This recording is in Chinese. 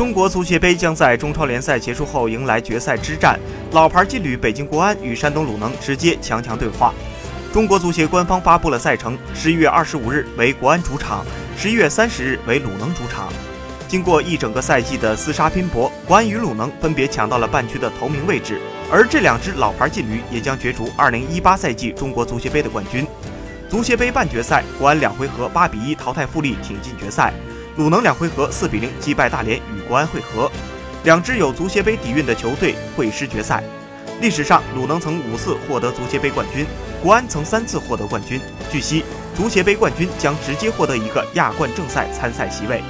中国足协杯将在中超联赛结束后迎来决赛之战，老牌劲旅北京国安与山东鲁能直接强强对话。中国足协官方发布了赛程：十一月二十五日为国安主场，十一月三十日为鲁能主场。经过一整个赛季的厮杀拼搏，国安与鲁能分别抢到了半区的头名位置，而这两支老牌劲旅也将角逐二零一八赛季中国足协杯的冠军。足协杯半决赛，国安两回合八比一淘汰富力，挺进决赛；鲁能两回合四比零击败大连，与国安会合。两支有足协杯底蕴的球队会师决赛。历史上，鲁能曾五次获得足协杯冠军，国安曾三次获得冠军。据悉，足协杯冠军将直接获得一个亚冠正赛参赛席位。